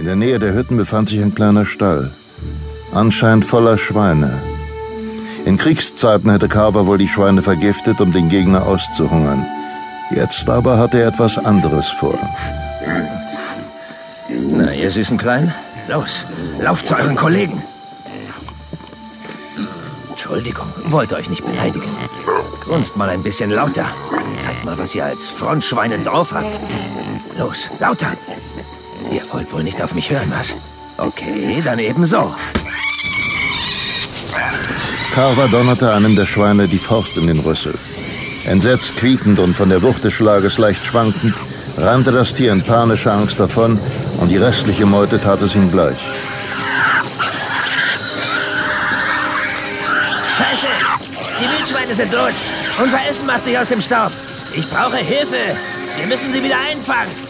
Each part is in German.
In der Nähe der Hütten befand sich ein kleiner Stall, anscheinend voller Schweine. In Kriegszeiten hätte Carver wohl die Schweine vergiftet, um den Gegner auszuhungern. Jetzt aber hatte er etwas anderes vor. Na, ihr süßen Kleinen, los, lauft zu euren Kollegen. Entschuldigung, wollte euch nicht beleidigen. Grunzt mal ein bisschen lauter. Zeigt mal, was ihr als Frontschweine drauf habt. Los, lauter. Ihr wollt wohl nicht auf mich hören, was? Okay, dann eben so. Carver donnerte einem der Schweine die Faust in den Rüssel. Entsetzt quiekend und von der Wucht des Schlages leicht schwankend, rannte das Tier in panischer Angst davon und die restliche Meute tat es ihm gleich. Scheiße! Die Wildschweine sind los! Unser Essen macht sich aus dem Staub! Ich brauche Hilfe! Wir müssen sie wieder einfangen!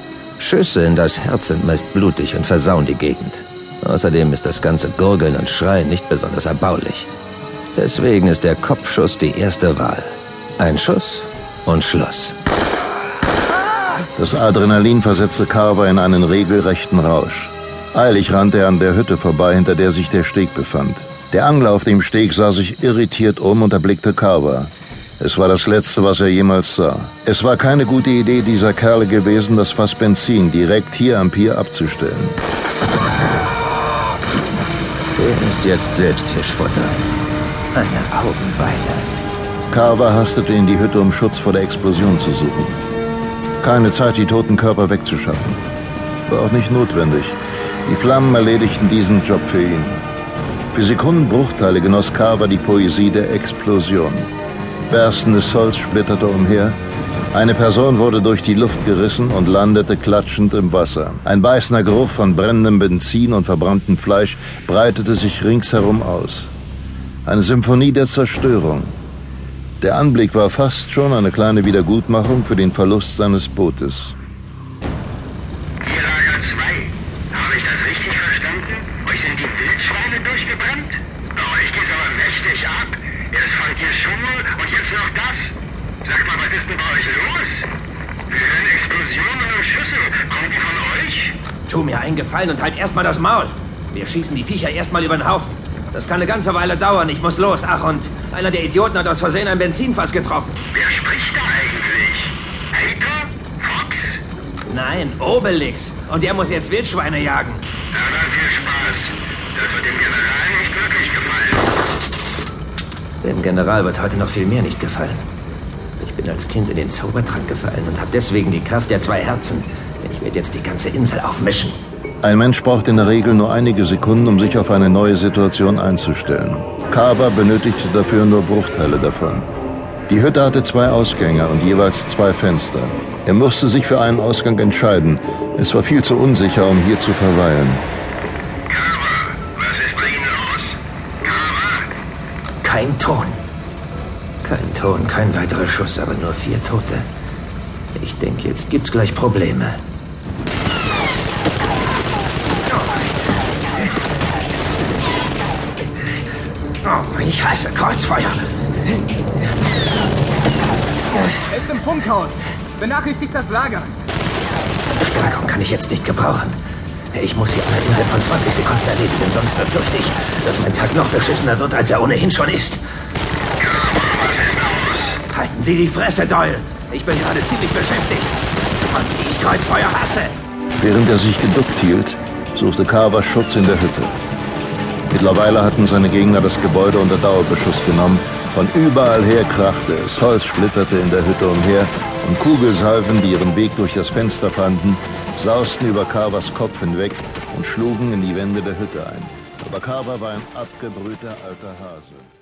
Schüsse in das Herz sind meist blutig und versauen die Gegend. Außerdem ist das ganze Gurgeln und Schreien nicht besonders erbaulich. Deswegen ist der Kopfschuss die erste Wahl. Ein Schuss und Schluss. Das Adrenalin versetzte Carver in einen regelrechten Rausch. Eilig rannte er an der Hütte vorbei, hinter der sich der Steg befand. Der Angler auf dem Steg sah sich irritiert um und erblickte Carver. Es war das Letzte, was er jemals sah. Es war keine gute Idee dieser Kerle gewesen, das Fass Benzin direkt hier am Pier abzustellen. Der ist jetzt selbst Fischfutter. Eine Augenweide. Carver hastete in die Hütte, um Schutz vor der Explosion zu suchen. Keine Zeit, die toten Körper wegzuschaffen. War auch nicht notwendig. Die Flammen erledigten diesen Job für ihn. Für Sekundenbruchteile genoss Carver die Poesie der Explosion. Berstendes Holz splitterte umher. Eine Person wurde durch die Luft gerissen und landete klatschend im Wasser. Ein beißender Geruch von brennendem Benzin und verbranntem Fleisch breitete sich ringsherum aus. Eine Symphonie der Zerstörung. Der Anblick war fast schon eine kleine Wiedergutmachung für den Verlust seines Bootes. Hier Lager 2. Habe ich das richtig verstanden? Euch sind die Wildschweine durchgebrannt? Bei euch geht's aber mächtig ab. Erst fangt ihr Schuhe und jetzt noch das. Sag mal, was ist denn bei euch los? Wir hören Explosionen und Schüsse. Kommen die von euch? Tu mir einen Gefallen und halt erstmal das Maul. Wir schießen die Viecher erstmal über den Haufen. Das kann eine ganze Weile dauern. Ich muss los. Ach, und einer der Idioten hat aus Versehen ein Benzinfass getroffen. Wer spricht da eigentlich? Hater? Fox? Nein, Obelix. Und der muss jetzt Wildschweine jagen. Na dann viel Spaß. Das wird dem General nicht wirklich gefallen. Dem General wird heute noch viel mehr nicht gefallen. Ich bin als Kind in den Zaubertrank gefallen und habe deswegen die Kraft der zwei Herzen. Ich werde jetzt die ganze Insel aufmischen. Ein Mensch braucht in der Regel nur einige Sekunden, um sich auf eine neue Situation einzustellen. Carver benötigte dafür nur Bruchteile davon. Die Hütte hatte zwei Ausgänge und jeweils zwei Fenster. Er musste sich für einen Ausgang entscheiden. Es war viel zu unsicher, um hier zu verweilen. Kein Ton. Kein Ton, kein weiterer Schuss, aber nur vier Tote. Ich denke, jetzt gibt's gleich Probleme. Oh, ich hasse Kreuzfeuer. Er ist im Funkhaus. Benachrichtigt das Lager. Stärkung kann ich jetzt nicht gebrauchen. Ich muss hier alle innerhalb von 20 Sekunden erledigen, sonst befürchte ich, dass mein Tag noch beschissener wird, als er ohnehin schon ist. Halten Sie die Fresse, Doyle. Ich bin gerade ziemlich beschäftigt. Und wie ich Kreuzfeuer hasse. Während er sich geduckt hielt, suchte Carver Schutz in der Hütte. Mittlerweile hatten seine Gegner das Gebäude unter Dauerbeschuss genommen. Von überall her krachte es, Holz splitterte in der Hütte umher und Kugelsalven, die ihren Weg durch das Fenster fanden, sausten über Carvers Kopf hinweg und schlugen in die Wände der Hütte ein. Aber Carver war ein abgebrühter alter Hase.